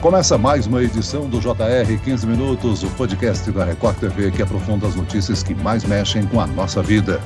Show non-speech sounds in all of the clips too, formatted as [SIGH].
Começa mais uma edição do JR 15 Minutos, o podcast da Record TV que aprofunda as notícias que mais mexem com a nossa vida.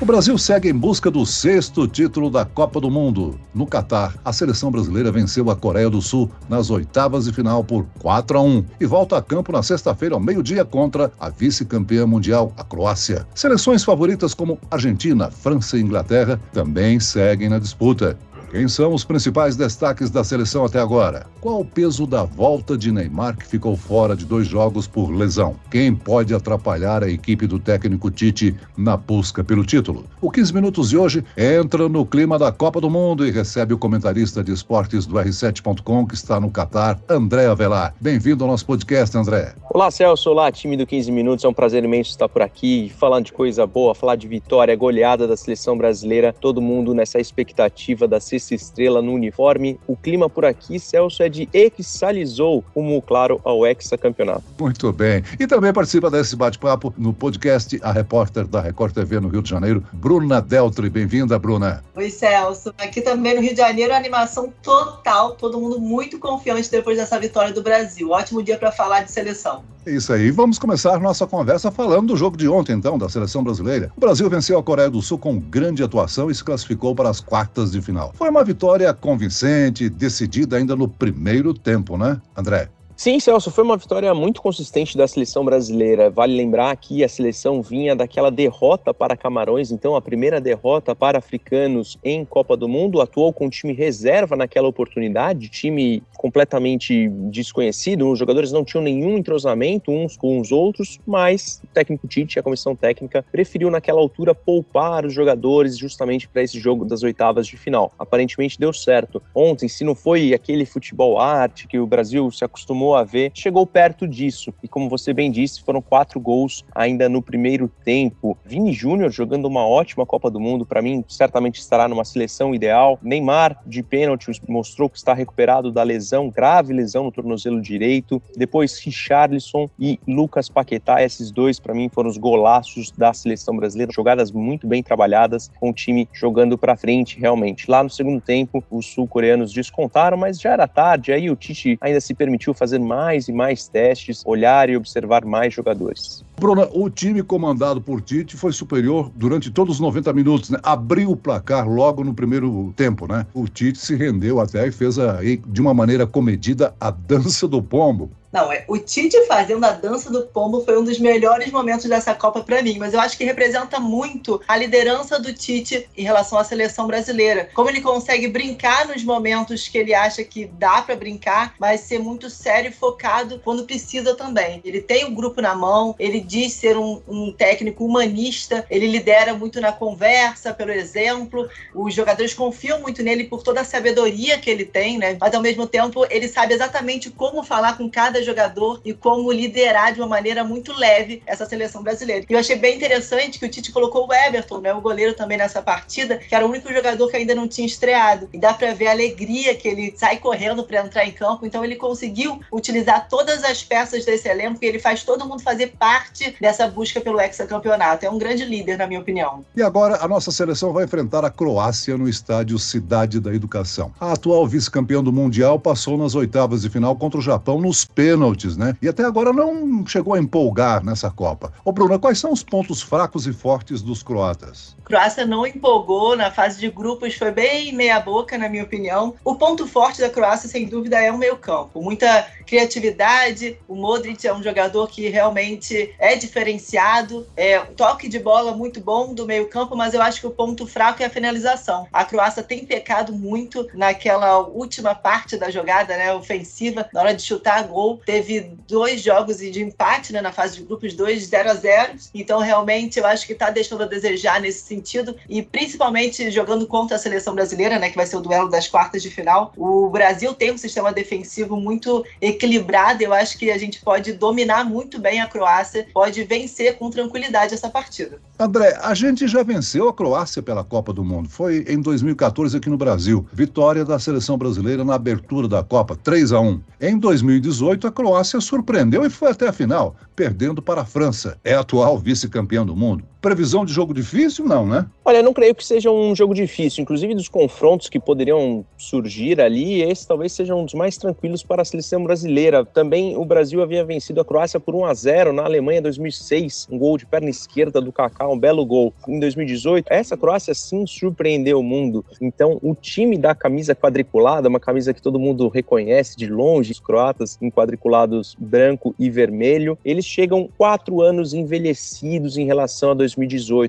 O Brasil segue em busca do sexto título da Copa do Mundo. No Catar, a seleção brasileira venceu a Coreia do Sul nas oitavas de final por 4 a 1 e volta a campo na sexta-feira ao meio-dia contra a vice-campeã mundial, a Croácia. Seleções favoritas como Argentina, França e Inglaterra também seguem na disputa. Quem são os principais destaques da seleção até agora? Qual o peso da volta de Neymar, que ficou fora de dois jogos por lesão? Quem pode atrapalhar a equipe do técnico Tite na busca pelo título? O 15 Minutos de hoje entra no clima da Copa do Mundo e recebe o comentarista de esportes do R7.com, que está no Catar, André Avelar. Bem-vindo ao nosso podcast, André. Olá, Celso. Olá, time do 15 Minutos. É um prazer imenso estar por aqui, falando de coisa boa, falar de vitória, goleada da seleção brasileira, todo mundo nessa expectativa da sexta estrela no uniforme. O clima por aqui, Celso, é de exalizou como, claro, ao hexacampeonato. Muito bem. E também participa desse bate-papo no podcast a repórter da Record TV no Rio de Janeiro, Bruna Deltri. Bem-vinda, Bruna. Oi, Celso. Aqui também no Rio de Janeiro, animação total, todo mundo muito confiante depois dessa vitória do Brasil. Ótimo dia para falar de seleção. É isso aí. Vamos começar nossa conversa falando do jogo de ontem, então, da seleção brasileira. O Brasil venceu a Coreia do Sul com grande atuação e se classificou para as quartas de final. Foi uma vitória convincente, decidida ainda no primeiro tempo, né, André? Sim, Celso, foi uma vitória muito consistente da seleção brasileira. Vale lembrar que a seleção vinha daquela derrota para Camarões, então a primeira derrota para africanos em Copa do Mundo. Atuou com time reserva naquela oportunidade, time completamente desconhecido. Os jogadores não tinham nenhum entrosamento uns com os outros, mas o técnico Tite, a comissão técnica, preferiu naquela altura poupar os jogadores justamente para esse jogo das oitavas de final. Aparentemente deu certo. Ontem, se não foi aquele futebol arte que o Brasil se acostumou a ver, chegou perto disso. E como você bem disse, foram quatro gols ainda no primeiro tempo. Vini Júnior jogando uma ótima Copa do Mundo, para mim, certamente estará numa seleção ideal. Neymar, de pênalti, mostrou que está recuperado da lesão, grave lesão no tornozelo direito. Depois, Richarlison e Lucas Paquetá, esses dois, para mim, foram os golaços da seleção brasileira. Jogadas muito bem trabalhadas, com o time jogando para frente, realmente. Lá no segundo tempo, os sul-coreanos descontaram, mas já era tarde. Aí o Tite ainda se permitiu fazer fazer mais e mais testes, olhar e observar mais jogadores. Bruna, o time comandado por Tite foi superior durante todos os 90 minutos, né? Abriu o placar logo no primeiro tempo, né? O Tite se rendeu até e fez a, de uma maneira comedida a dança do pombo. Não, é, o Tite fazendo a dança do pombo foi um dos melhores momentos dessa Copa para mim, mas eu acho que representa muito a liderança do Tite em relação à seleção brasileira. Como ele consegue brincar nos momentos que ele acha que dá para brincar, mas ser muito sério e focado quando precisa também. Ele tem o grupo na mão, ele diz ser um, um técnico humanista, ele lidera muito na conversa, pelo exemplo. Os jogadores confiam muito nele por toda a sabedoria que ele tem, né? Mas ao mesmo tempo ele sabe exatamente como falar com cada jogador e como liderar de uma maneira muito leve essa seleção brasileira. E eu achei bem interessante que o Tite colocou o Everton, né, o goleiro também nessa partida, que era o único jogador que ainda não tinha estreado. E dá para ver a alegria que ele sai correndo para entrar em campo. Então ele conseguiu utilizar todas as peças desse elenco e ele faz todo mundo fazer parte dessa busca pelo hexacampeonato. É um grande líder, na minha opinião. E agora a nossa seleção vai enfrentar a Croácia no estádio Cidade da Educação. A atual vice-campeã do Mundial passou nas oitavas de final contra o Japão nos pênaltis pênaltis, né? E até agora não chegou a empolgar nessa Copa. Ô, Bruna, quais são os pontos fracos e fortes dos croatas? Croácia não empolgou na fase de grupos, foi bem meia-boca, na minha opinião. O ponto forte da Croácia, sem dúvida, é o meio-campo. Muita criatividade. O Modric é um jogador que realmente é diferenciado. É um toque de bola muito bom do meio-campo, mas eu acho que o ponto fraco é a finalização. A Croácia tem pecado muito naquela última parte da jogada, né, ofensiva, na hora de chutar gol. Teve dois jogos de empate né, na fase de grupos, dois 0 a 0 Então, realmente, eu acho que está deixando a desejar nesse sentido. E principalmente jogando contra a seleção brasileira, né, que vai ser o duelo das quartas de final. O Brasil tem um sistema defensivo muito equilibrado. Eu acho que a gente pode dominar muito bem a Croácia, pode vencer com tranquilidade essa partida. André, a gente já venceu a Croácia pela Copa do Mundo. Foi em 2014 aqui no Brasil. Vitória da seleção brasileira na abertura da Copa, 3 a 1. Em 2018, a Croácia surpreendeu e foi até a final, perdendo para a França. É atual vice-campeã do mundo. Previsão de jogo difícil, não, né? Olha, não creio que seja um jogo difícil. Inclusive, dos confrontos que poderiam surgir ali, esse talvez seja um dos mais tranquilos para a seleção brasileira. Também o Brasil havia vencido a Croácia por 1 a 0 na Alemanha em 2006, um gol de perna esquerda do Kaká, um belo gol. Em 2018, essa Croácia sim surpreendeu o mundo. Então, o time da camisa quadriculada, uma camisa que todo mundo reconhece de longe, os croatas em quadriculados branco e vermelho, eles chegam quatro anos envelhecidos em relação a 2018.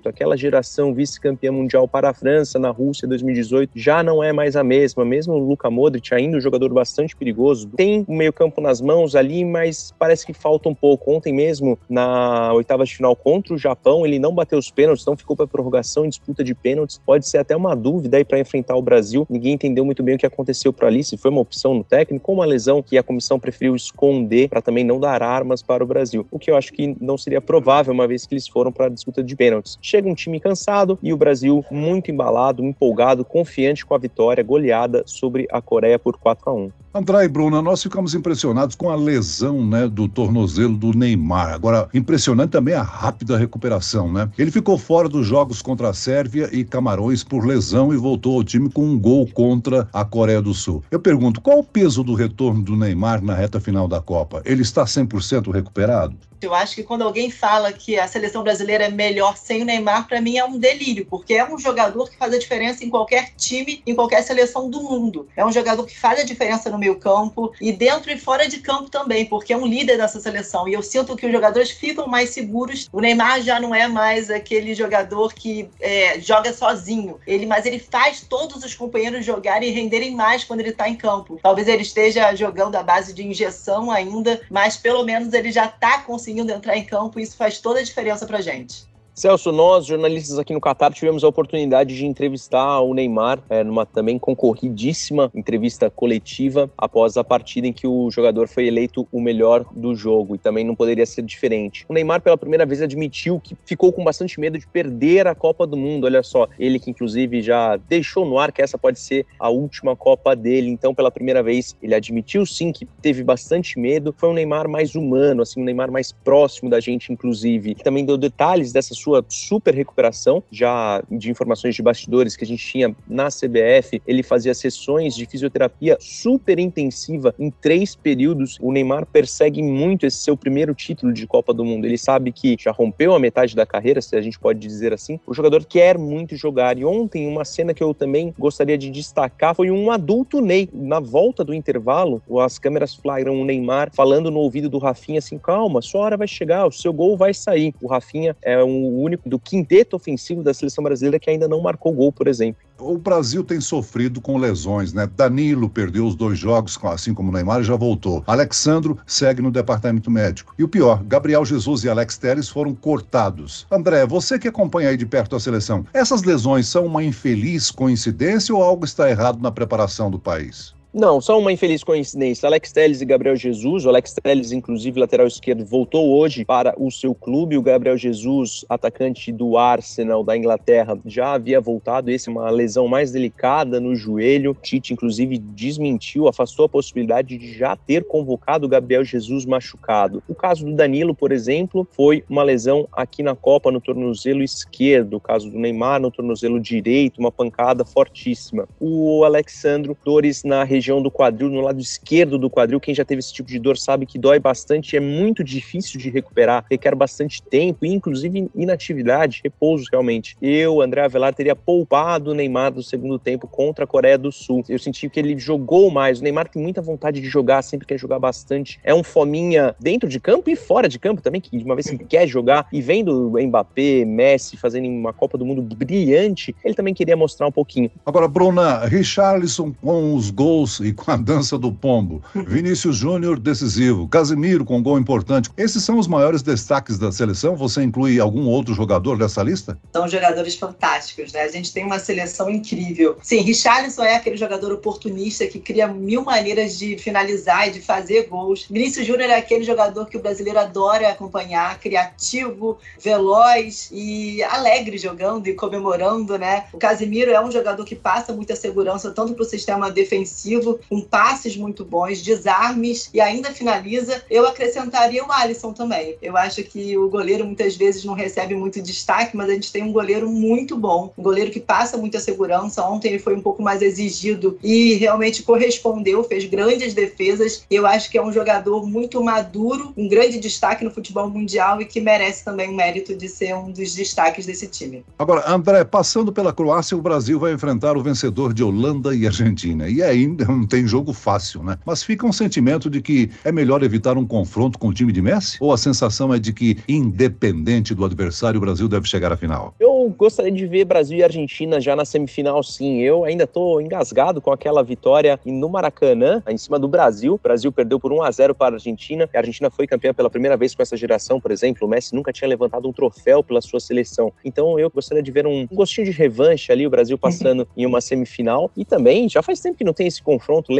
Aquela geração vice-campeã mundial para a França na Rússia 2018 já não é mais a mesma. Mesmo o Luka Modric, ainda um jogador bastante perigoso, tem o meio-campo nas mãos ali, mas parece que falta um pouco. Ontem mesmo, na oitava de final contra o Japão, ele não bateu os pênaltis, não ficou para prorrogação em disputa de pênaltis. Pode ser até uma dúvida aí para enfrentar o Brasil. Ninguém entendeu muito bem o que aconteceu por ali, se foi uma opção no técnico ou uma lesão que a comissão preferiu esconder para também não dar armas para o Brasil. O que eu acho que não seria provável, uma vez que eles foram para a disputa de pênaltis. Chega um time cansado e o Brasil muito embalado, empolgado, confiante com a vitória goleada sobre a Coreia por 4 a 1. André e Bruna, nós ficamos impressionados com a lesão né, do tornozelo do Neymar. Agora, impressionante também a rápida recuperação, né? Ele ficou fora dos jogos contra a Sérvia e Camarões por lesão e voltou ao time com um gol contra a Coreia do Sul. Eu pergunto, qual o peso do retorno do Neymar na reta final da Copa? Ele está 100% recuperado? Eu acho que quando alguém fala que a seleção brasileira é melhor sem o Neymar, para mim é um delírio, porque é um jogador que faz a diferença em qualquer time, em qualquer seleção do mundo. É um jogador que faz a diferença no meio campo e dentro e fora de campo também, porque é um líder dessa seleção. E eu sinto que os jogadores ficam mais seguros. O Neymar já não é mais aquele jogador que é, joga sozinho. Ele, mas ele faz todos os companheiros jogarem e renderem mais quando ele está em campo. Talvez ele esteja jogando à base de injeção ainda, mas pelo menos ele já está conseguindo conseguindo entrar em campo, isso faz toda a diferença para gente. Celso, nós, jornalistas aqui no Qatar, tivemos a oportunidade de entrevistar o Neymar é, numa também concorridíssima entrevista coletiva após a partida em que o jogador foi eleito o melhor do jogo e também não poderia ser diferente. O Neymar, pela primeira vez, admitiu que ficou com bastante medo de perder a Copa do Mundo. Olha só, ele que inclusive já deixou no ar que essa pode ser a última Copa dele. Então, pela primeira vez, ele admitiu sim que teve bastante medo. Foi um Neymar mais humano, assim, um Neymar mais próximo da gente, inclusive. Também deu detalhes dessa sua super recuperação, já de informações de bastidores que a gente tinha na CBF, ele fazia sessões de fisioterapia super intensiva em três períodos. O Neymar persegue muito esse seu primeiro título de Copa do Mundo. Ele sabe que já rompeu a metade da carreira, se a gente pode dizer assim. O jogador quer muito jogar. E ontem, uma cena que eu também gostaria de destacar foi um adulto Ney. Na volta do intervalo, as câmeras flagram o Neymar falando no ouvido do Rafinha assim: calma, sua hora vai chegar, o seu gol vai sair. O Rafinha é o único do quinteto ofensivo da seleção brasileira que ainda não marcou gol, por exemplo. O Brasil tem sofrido com lesões, né? Danilo perdeu os dois jogos, assim como o Neymar, e já voltou. Alexandro segue no departamento médico. E o pior, Gabriel Jesus e Alex Teres foram cortados. André, você que acompanha aí de perto a seleção, essas lesões são uma infeliz coincidência ou algo está errado na preparação do país? Não, só uma infeliz coincidência. Alex Telles e Gabriel Jesus, o Alex Telles, inclusive lateral esquerdo, voltou hoje para o seu clube. O Gabriel Jesus, atacante do Arsenal da Inglaterra, já havia voltado. Esse é uma lesão mais delicada no joelho. Tite, inclusive, desmentiu, afastou a possibilidade de já ter convocado o Gabriel Jesus machucado. O caso do Danilo, por exemplo, foi uma lesão aqui na Copa no tornozelo esquerdo. O caso do Neymar no tornozelo direito, uma pancada fortíssima. O Alexandro, dores na região região do quadril, no lado esquerdo do quadril. Quem já teve esse tipo de dor sabe que dói bastante, é muito difícil de recuperar, requer bastante tempo, inclusive inatividade, repouso realmente. Eu, André Avelar, teria poupado o Neymar no segundo tempo contra a Coreia do Sul. Eu senti que ele jogou mais. O Neymar tem muita vontade de jogar, sempre quer jogar bastante. É um fominha dentro de campo e fora de campo também, que de uma vez que quer jogar e vendo Mbappé, Messi fazendo uma Copa do Mundo brilhante, ele também queria mostrar um pouquinho. Agora, Bruna, Richarlison com os gols e com a dança do pombo. Vinícius Júnior, decisivo. Casimiro, com gol importante. Esses são os maiores destaques da seleção? Você inclui algum outro jogador dessa lista? São jogadores fantásticos, né? A gente tem uma seleção incrível. Sim, Richarlison é aquele jogador oportunista que cria mil maneiras de finalizar e de fazer gols. Vinícius Júnior é aquele jogador que o brasileiro adora acompanhar, criativo, veloz e alegre jogando e comemorando, né? O Casimiro é um jogador que passa muita segurança tanto para o sistema defensivo ofensivo, com passes muito bons, desarmes e ainda finaliza. Eu acrescentaria o Alisson também. Eu acho que o goleiro muitas vezes não recebe muito destaque, mas a gente tem um goleiro muito bom, um goleiro que passa muita segurança. Ontem ele foi um pouco mais exigido e realmente correspondeu, fez grandes defesas. Eu acho que é um jogador muito maduro, um grande destaque no futebol mundial e que merece também o mérito de ser um dos destaques desse time. Agora, André, passando pela Croácia, o Brasil vai enfrentar o vencedor de Holanda e Argentina. E ainda [LAUGHS] não tem jogo fácil, né? Mas fica um sentimento de que é melhor evitar um confronto com o time de Messi? Ou a sensação é de que, independente do adversário, o Brasil deve chegar à final? Eu gostaria de ver Brasil e Argentina já na semifinal, sim. Eu ainda estou engasgado com aquela vitória no Maracanã, em cima do Brasil. O Brasil perdeu por 1 a 0 para a Argentina. A Argentina foi campeã pela primeira vez com essa geração, por exemplo. O Messi nunca tinha levantado um troféu pela sua seleção. Então eu gostaria de ver um gostinho de revanche ali, o Brasil passando [LAUGHS] em uma semifinal. E também, já faz tempo que não tem esse confronto,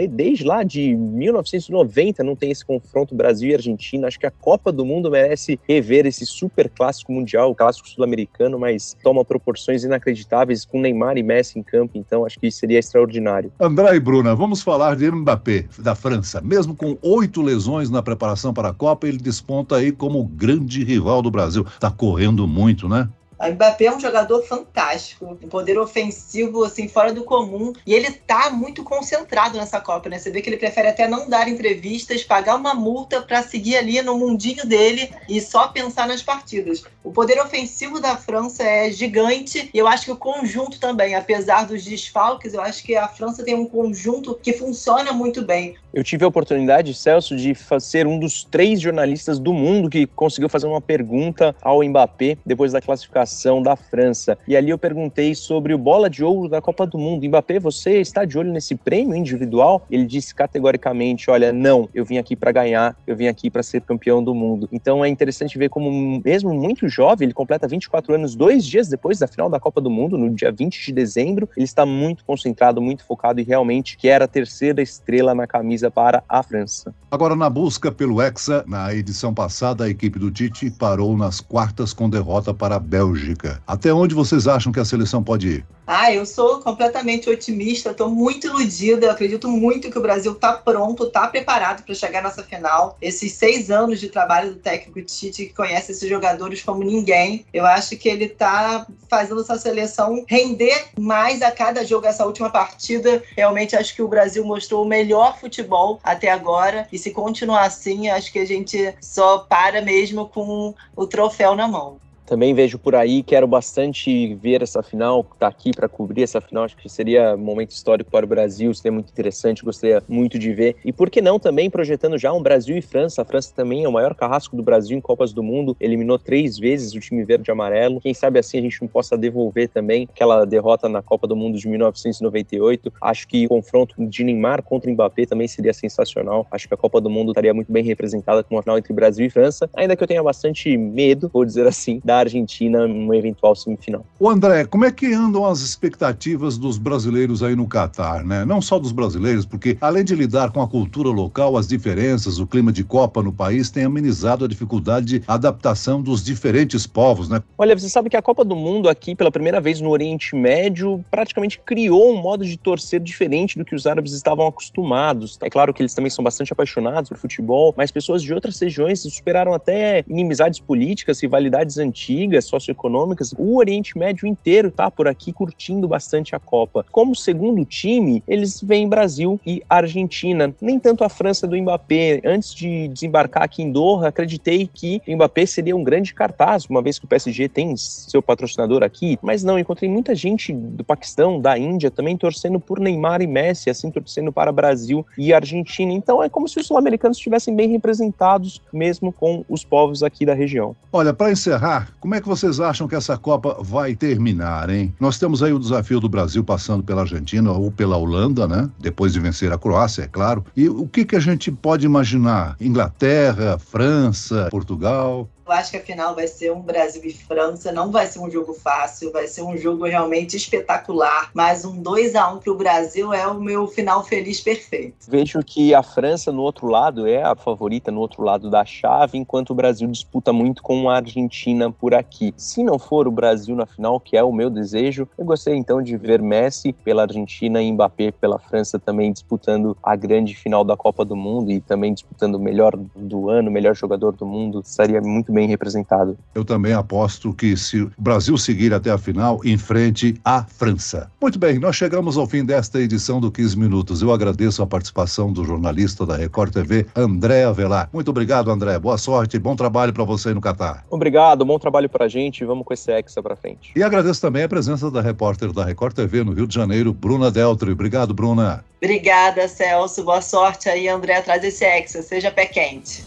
desde lá de 1990 não tem esse confronto Brasil e Argentina. Acho que a Copa do Mundo merece rever esse super clássico mundial, o clássico sul-americano, mas toma proporções inacreditáveis com Neymar e Messi em campo. Então acho que seria extraordinário. André e Bruna, vamos falar de Mbappé, da França. Mesmo com oito lesões na preparação para a Copa, ele desponta aí como grande rival do Brasil. Está correndo muito, né? O Mbappé é um jogador fantástico, um poder ofensivo assim fora do comum e ele tá muito concentrado nessa Copa, né? Você vê que ele prefere até não dar entrevistas, pagar uma multa para seguir ali no mundinho dele e só pensar nas partidas. O poder ofensivo da França é gigante e eu acho que o conjunto também, apesar dos desfalques, eu acho que a França tem um conjunto que funciona muito bem. Eu tive a oportunidade, Celso, de ser um dos três jornalistas do mundo que conseguiu fazer uma pergunta ao Mbappé depois da classificação da França. E ali eu perguntei sobre o bola de ouro da Copa do Mundo. Mbappé, você está de olho nesse prêmio individual? Ele disse categoricamente: olha, não, eu vim aqui para ganhar, eu vim aqui para ser campeão do mundo. Então é interessante ver como, mesmo muito jovem, ele completa 24 anos, dois dias depois da final da Copa do Mundo, no dia 20 de dezembro, ele está muito concentrado, muito focado e realmente quer a terceira estrela na camisa para a França. Agora, na busca pelo Hexa, na edição passada, a equipe do Tite parou nas quartas com derrota para a Bélgica. Bélgica. Até onde vocês acham que a seleção pode ir? Ah, eu sou completamente otimista, estou muito iludida. Eu acredito muito que o Brasil está pronto, está preparado para chegar nessa final. Esses seis anos de trabalho do técnico Tite, que conhece esses jogadores como ninguém, eu acho que ele está fazendo essa seleção render mais a cada jogo. Essa última partida, realmente acho que o Brasil mostrou o melhor futebol até agora. E se continuar assim, acho que a gente só para mesmo com o troféu na mão. Também vejo por aí, quero bastante ver essa final, estar tá aqui para cobrir essa final, acho que seria um momento histórico para o Brasil, seria muito interessante, gostaria muito de ver. E por que não também projetando já um Brasil e França? A França também é o maior carrasco do Brasil em Copas do Mundo, eliminou três vezes o time verde e amarelo. Quem sabe assim a gente não possa devolver também aquela derrota na Copa do Mundo de 1998. Acho que o confronto de Neymar contra Mbappé também seria sensacional. Acho que a Copa do Mundo estaria muito bem representada com uma final entre Brasil e França, ainda que eu tenha bastante medo, vou dizer assim, da Argentina numa eventual semifinal. O André, como é que andam as expectativas dos brasileiros aí no Catar, né? Não só dos brasileiros, porque além de lidar com a cultura local, as diferenças, o clima de Copa no país tem amenizado a dificuldade de adaptação dos diferentes povos, né? Olha, você sabe que a Copa do Mundo aqui, pela primeira vez no Oriente Médio, praticamente criou um modo de torcer diferente do que os árabes estavam acostumados. É claro que eles também são bastante apaixonados por futebol, mas pessoas de outras regiões superaram até inimizades políticas, rivalidades antigas antigas, socioeconômicas, o Oriente Médio inteiro tá por aqui curtindo bastante a Copa. Como segundo time, eles vêm Brasil e Argentina. Nem tanto a França do Mbappé. Antes de desembarcar aqui em Doha, acreditei que o Mbappé seria um grande cartaz, uma vez que o PSG tem seu patrocinador aqui, mas não, encontrei muita gente do Paquistão, da Índia, também torcendo por Neymar e Messi, assim torcendo para Brasil e Argentina. Então é como se os sul-americanos estivessem bem representados, mesmo com os povos aqui da região. Olha, para encerrar, como é que vocês acham que essa Copa vai terminar, hein? Nós temos aí o desafio do Brasil passando pela Argentina ou pela Holanda, né? Depois de vencer a Croácia, é claro. E o que, que a gente pode imaginar? Inglaterra, França, Portugal? Eu acho que a final vai ser um Brasil e França, não vai ser um jogo fácil, vai ser um jogo realmente espetacular, mas um 2 a 1 para o Brasil é o meu final feliz perfeito. Vejo que a França no outro lado é a favorita no outro lado da chave, enquanto o Brasil disputa muito com a Argentina por por aqui. Se não for o Brasil na final, que é o meu desejo, eu gostaria então de ver Messi pela Argentina e Mbappé pela França também disputando a grande final da Copa do Mundo e também disputando o melhor do ano, o melhor jogador do mundo, estaria muito bem representado. Eu também aposto que se o Brasil seguir até a final, enfrente a França. Muito bem, nós chegamos ao fim desta edição do 15 Minutos. Eu agradeço a participação do jornalista da Record TV, André Avelar. Muito obrigado, André. Boa sorte e bom trabalho para você no Catar. Obrigado, bom trabalho para a gente. Vamos com esse Hexa para frente. E agradeço também a presença da repórter da Record TV no Rio de Janeiro, Bruna Deltri. Obrigado, Bruna. Obrigada, Celso. Boa sorte aí, André, atrás desse Hexa. Seja pé quente.